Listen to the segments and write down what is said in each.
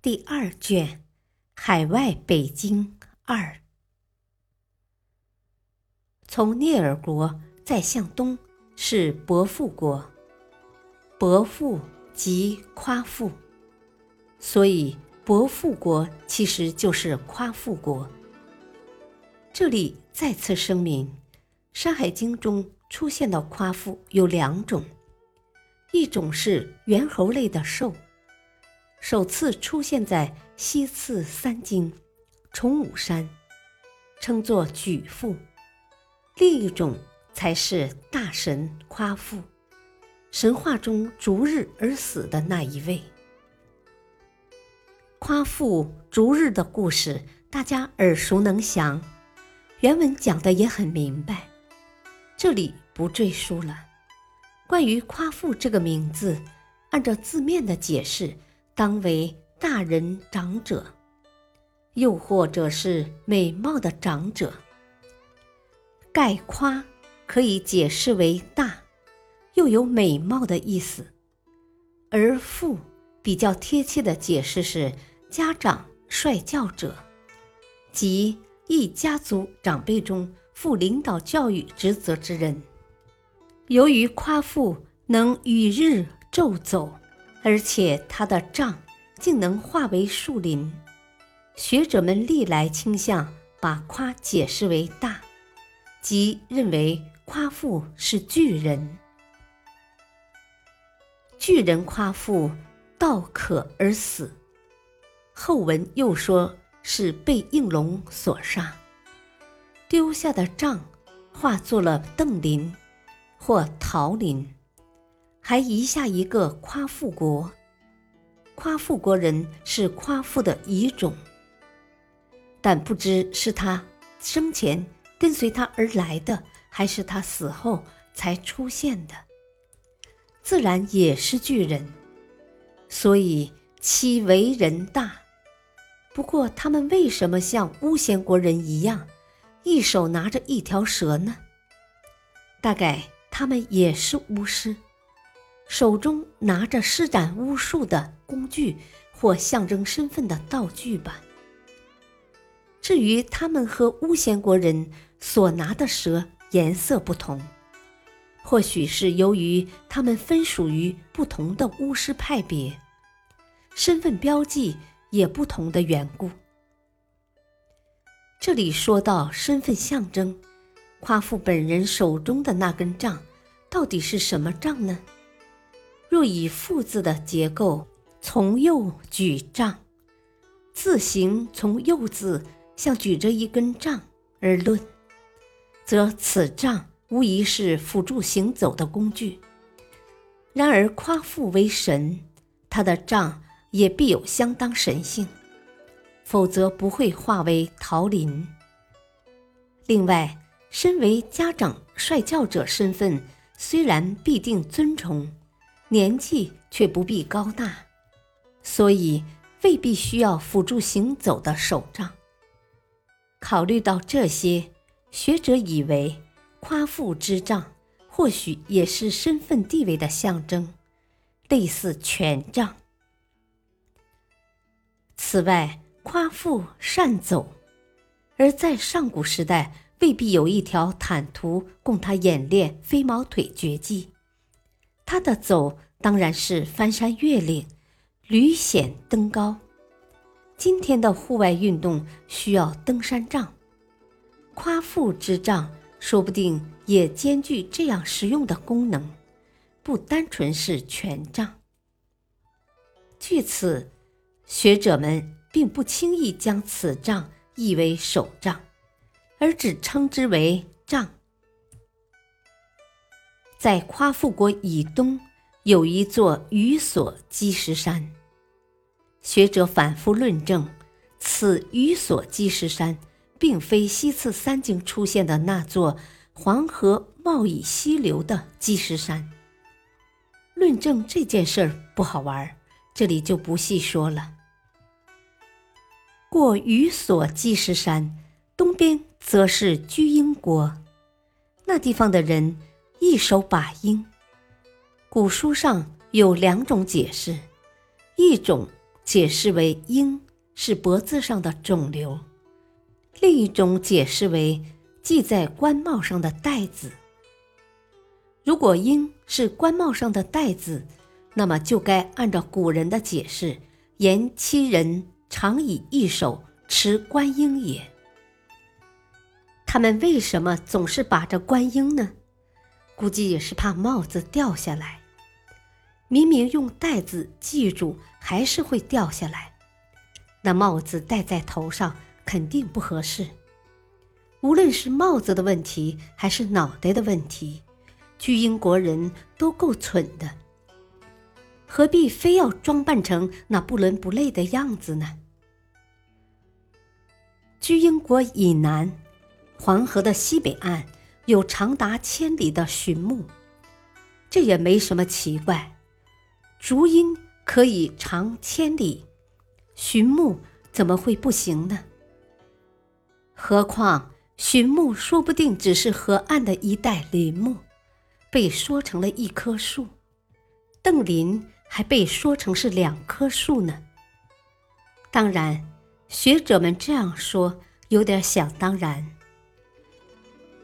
第二卷《海外北京二》，从聂耳国再向东是伯父国，伯父即夸父，所以伯父国其实就是夸父国。这里再次声明，《山海经》中出现的夸父有两种，一种是猿猴类的兽。首次出现在西次三经崇武山，称作举父；另一种才是大神夸父，神话中逐日而死的那一位。夸父逐日的故事，大家耳熟能详，原文讲的也很明白，这里不赘述了。关于夸父这个名字，按照字面的解释。当为大人长者，又或者是美貌的长者。盖夸可以解释为大，又有美貌的意思；而父比较贴切的解释是家长、率教者，即一家族长辈中负领导教育职责之人。由于夸父能与日昼走。而且他的杖竟能化为树林，学者们历来倾向把夸解释为大，即认为夸父是巨人。巨人夸父道渴而死，后文又说是被应龙所杀，丢下的杖化作了邓林或桃林。还遗下一个夸父国，夸父国人是夸父的遗种，但不知是他生前跟随他而来的，还是他死后才出现的。自然也是巨人，所以其为人大。不过他们为什么像巫仙国人一样，一手拿着一条蛇呢？大概他们也是巫师。手中拿着施展巫术的工具或象征身份的道具吧。至于他们和巫仙国人所拿的蛇颜色不同，或许是由于他们分属于不同的巫师派别，身份标记也不同的缘故。这里说到身份象征，夸父本人手中的那根杖，到底是什么杖呢？若以“父”字的结构从右举杖，字形从右字像举着一根杖而论，则此杖无疑是辅助行走的工具。然而夸父为神，他的杖也必有相当神性，否则不会化为桃林。另外，身为家长率教者身份，虽然必定尊崇。年纪却不必高大，所以未必需要辅助行走的手杖。考虑到这些，学者以为夸父之杖或许也是身份地位的象征，类似权杖。此外，夸父善走，而在上古时代未必有一条坦途供他演练飞毛腿绝技。他的走当然是翻山越岭、屡险登高。今天的户外运动需要登山杖，夸父之杖说不定也兼具这样实用的功能，不单纯是权杖。据此，学者们并不轻易将此杖译为手杖，而只称之为杖。在夸父国以东，有一座雨所积石山。学者反复论证，此雨所积石山并非西次三经出现的那座黄河冒以溪流的积石山。论证这件事儿不好玩，这里就不细说了。过雨所积石山，东边则是居英国，那地方的人一手把鹰。古书上有两种解释，一种解释为鹰是脖子上的肿瘤，另一种解释为系在官帽上的带子。如果鹰是官帽上的带子，那么就该按照古人的解释，言七人常以一手持观鹰也。他们为什么总是把着观鹰呢？估计也是怕帽子掉下来。明明用带子系住，还是会掉下来。那帽子戴在头上肯定不合适。无论是帽子的问题，还是脑袋的问题。居英国人都够蠢的，何必非要装扮成那不伦不类的样子呢？居英国以南，黄河的西北岸有长达千里的寻墓，这也没什么奇怪。竹音可以长千里，寻墓怎么会不行呢？何况寻墓说不定只是河岸的一带林木。被说成了一棵树，邓林还被说成是两棵树呢。当然，学者们这样说有点想当然。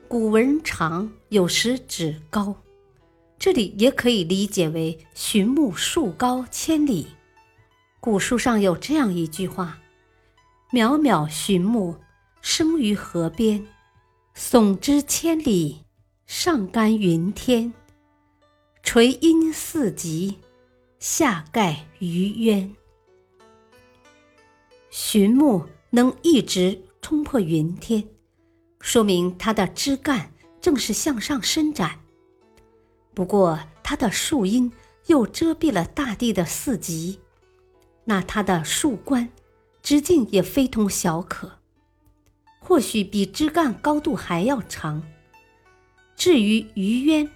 古文长有时指高，这里也可以理解为寻木树高千里。古书上有这样一句话：“渺渺寻木生于河边，耸之千里。”上干云天，垂阴四极，下盖鱼渊。寻木能一直冲破云天，说明它的枝干正是向上伸展。不过，它的树荫又遮蔽了大地的四极，那它的树冠直径也非同小可，或许比枝干高度还要长。至于鱼渊，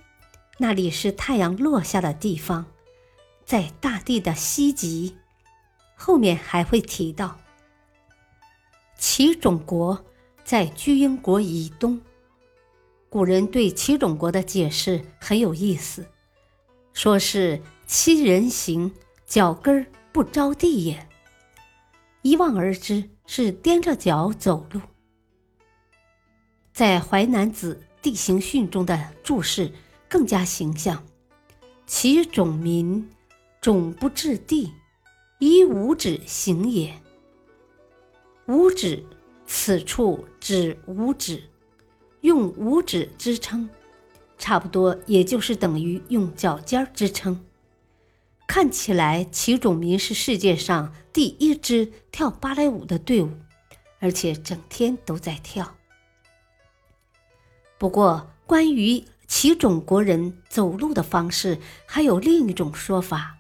那里是太阳落下的地方，在大地的西极。后面还会提到，齐种国在居庸国以东。古人对齐种国的解释很有意思，说是七人行，脚跟儿不着地也。一望而知是踮着脚走路。在《淮南子》。地形训中的注释更加形象，其种民，种不至地，以五指行也。五指，此处指五指，用五指支撑，差不多也就是等于用脚尖支撑。看起来，齐种民是世界上第一支跳芭蕾舞的队伍，而且整天都在跳。不过，关于齐种国人走路的方式，还有另一种说法。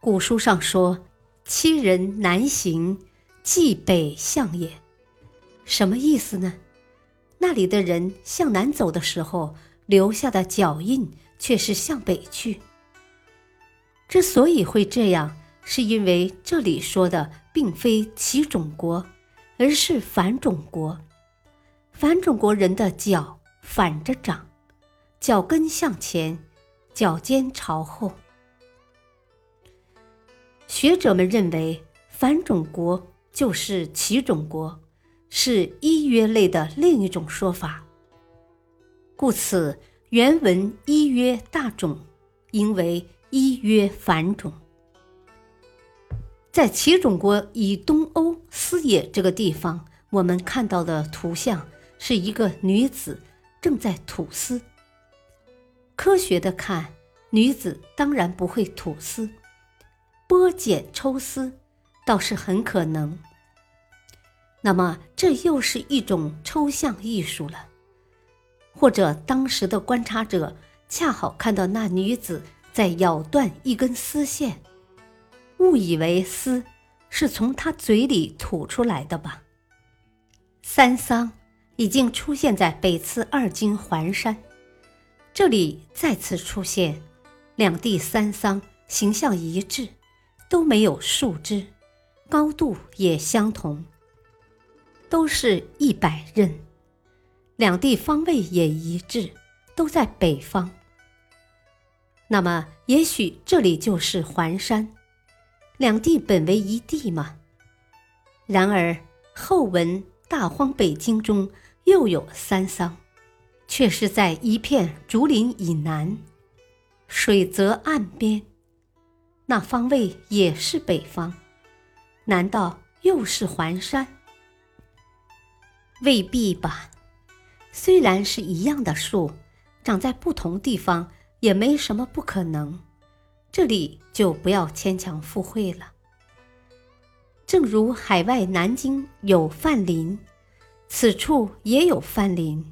古书上说：“七人南行，即北向也。”什么意思呢？那里的人向南走的时候，留下的脚印却是向北去。之所以会这样，是因为这里说的并非齐种国，而是反种国。反种国人的脚。反着长，脚跟向前，脚尖朝后。学者们认为，反种国就是齐种国，是依约类的另一种说法。故此，原文依约大种，应为依约繁种。在齐种国以东欧斯野这个地方，我们看到的图像是一个女子。正在吐丝。科学的看，女子当然不会吐丝，剥茧抽丝倒是很可能。那么，这又是一种抽象艺术了。或者当时的观察者恰好看到那女子在咬断一根丝线，误以为丝是从她嘴里吐出来的吧。三桑已经出现在北次二经环山，这里再次出现，两地三桑形象一致，都没有树枝，高度也相同，都是一百仞，两地方位也一致，都在北方。那么，也许这里就是环山，两地本为一地嘛。然而后文《大荒北经》中又有三桑，却是在一片竹林以南，水泽岸边，那方位也是北方，难道又是环山？未必吧。虽然是一样的树，长在不同地方。也没什么不可能，这里就不要牵强附会了。正如海外南京有范林，此处也有范林，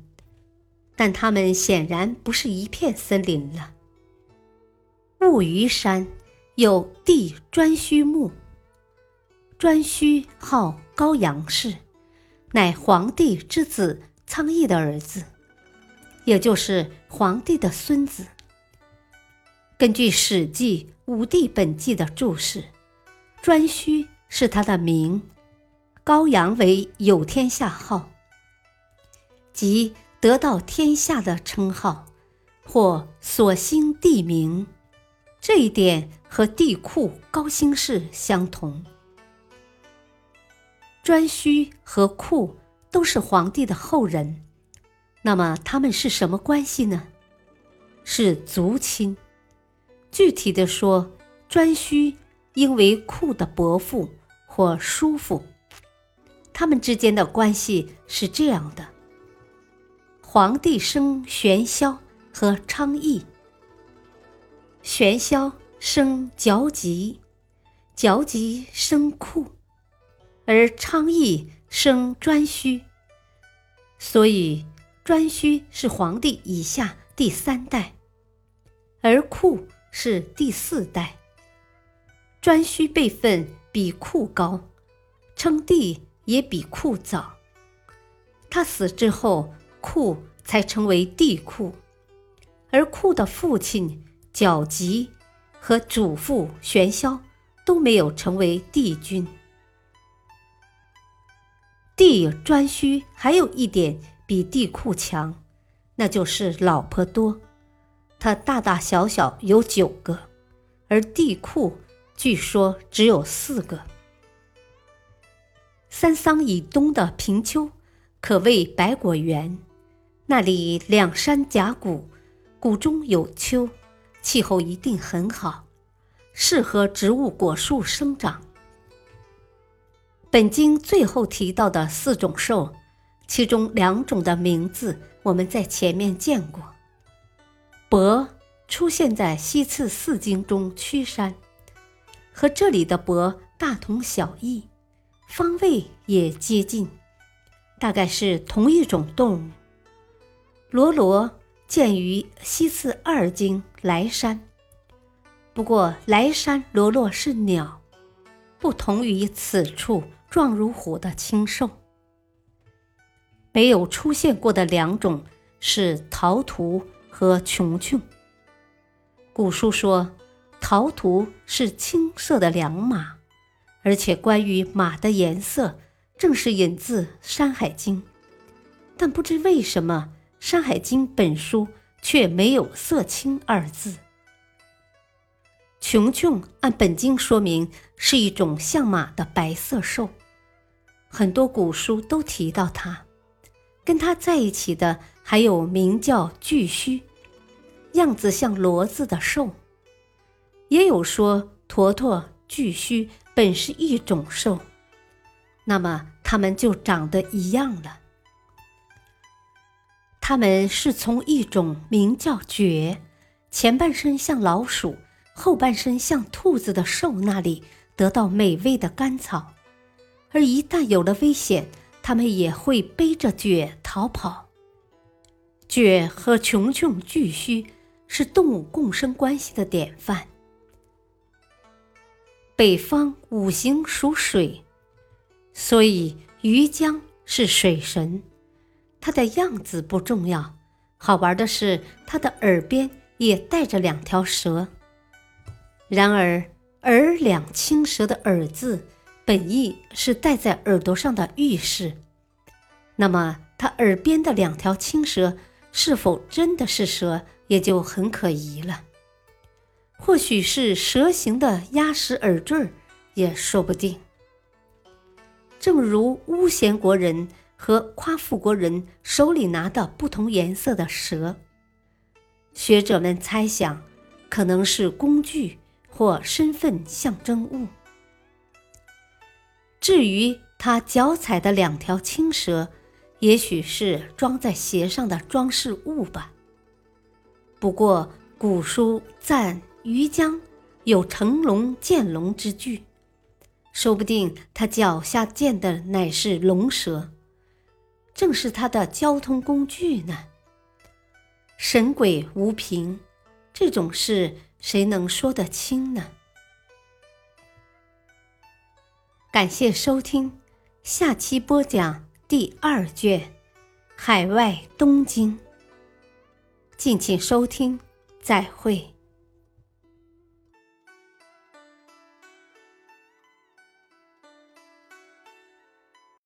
但它们显然不是一片森林了。雾余山有地颛顼墓，颛顼号高阳氏，乃皇帝之子苍绎的儿子，也就是皇帝的孙子。根据《史记·五帝本纪》的注释，颛顼是他的名，高阳为有天下号，即得到天下的称号，或所兴地名。这一点和帝喾高辛氏相同。颛顼和喾都是皇帝的后人，那么他们是什么关系呢？是族亲。具体的说，颛顼应为库的伯父或叔父，他们之间的关系是这样的：皇帝生玄霄和昌邑，玄霄生皎吉，皎吉生库，而昌邑生颛顼，所以颛顼是皇帝以下第三代，而库。是第四代，颛顼辈分比库高，称帝也比库早。他死之后，库才成为帝喾，而库的父亲皎吉和祖父玄霄都没有成为帝君。帝颛顼还有一点比地库强，那就是老婆多。他大大小小有九个，而地库据说只有四个。三桑以东的平丘可谓百果园，那里两山夹谷，谷中有丘，气候一定很好，适合植物果树生长。本经最后提到的四种兽，其中两种的名字我们在前面见过。伯出现在西次四经中，曲山和这里的伯大同小异，方位也接近，大概是同一种动物。罗罗见于西次二经莱山，不过莱山罗罗是鸟，不同于此处状如虎的青兽。没有出现过的两种是陶图。和琼琼。古书说，陶图是青色的良马，而且关于马的颜色，正是引自《山海经》，但不知为什么，《山海经》本书却没有“色青”二字。琼琼按本经说明是一种像马的白色兽，很多古书都提到他。跟他在一起的还有名叫巨须，样子像骡子的兽，也有说驼驼、巨须本是一种兽，那么它们就长得一样了。它们是从一种名叫蕨，前半身像老鼠，后半身像兔子的兽那里得到美味的甘草，而一旦有了危险。他们也会背着蕨逃跑。蕨和琼琼巨须是动物共生关系的典范。北方五行属水，所以鱼江是水神。它的样子不重要，好玩的是它的耳边也带着两条蛇。然而“耳两青蛇”的“耳”字，本意是戴在耳朵上的玉饰。那么，它耳边的两条青蛇是否真的是蛇，也就很可疑了。或许是蛇形的鸭石耳坠儿也说不定。正如巫咸国人。和夸父国人手里拿的不同颜色的蛇，学者们猜想，可能是工具或身份象征物。至于他脚踩的两条青蛇，也许是装在鞋上的装饰物吧。不过古书赞于江有乘龙见龙之句，说不定他脚下见的乃是龙蛇。正是他的交通工具呢。神鬼无凭，这种事谁能说得清呢？感谢收听，下期播讲第二卷《海外东京》。敬请收听，再会。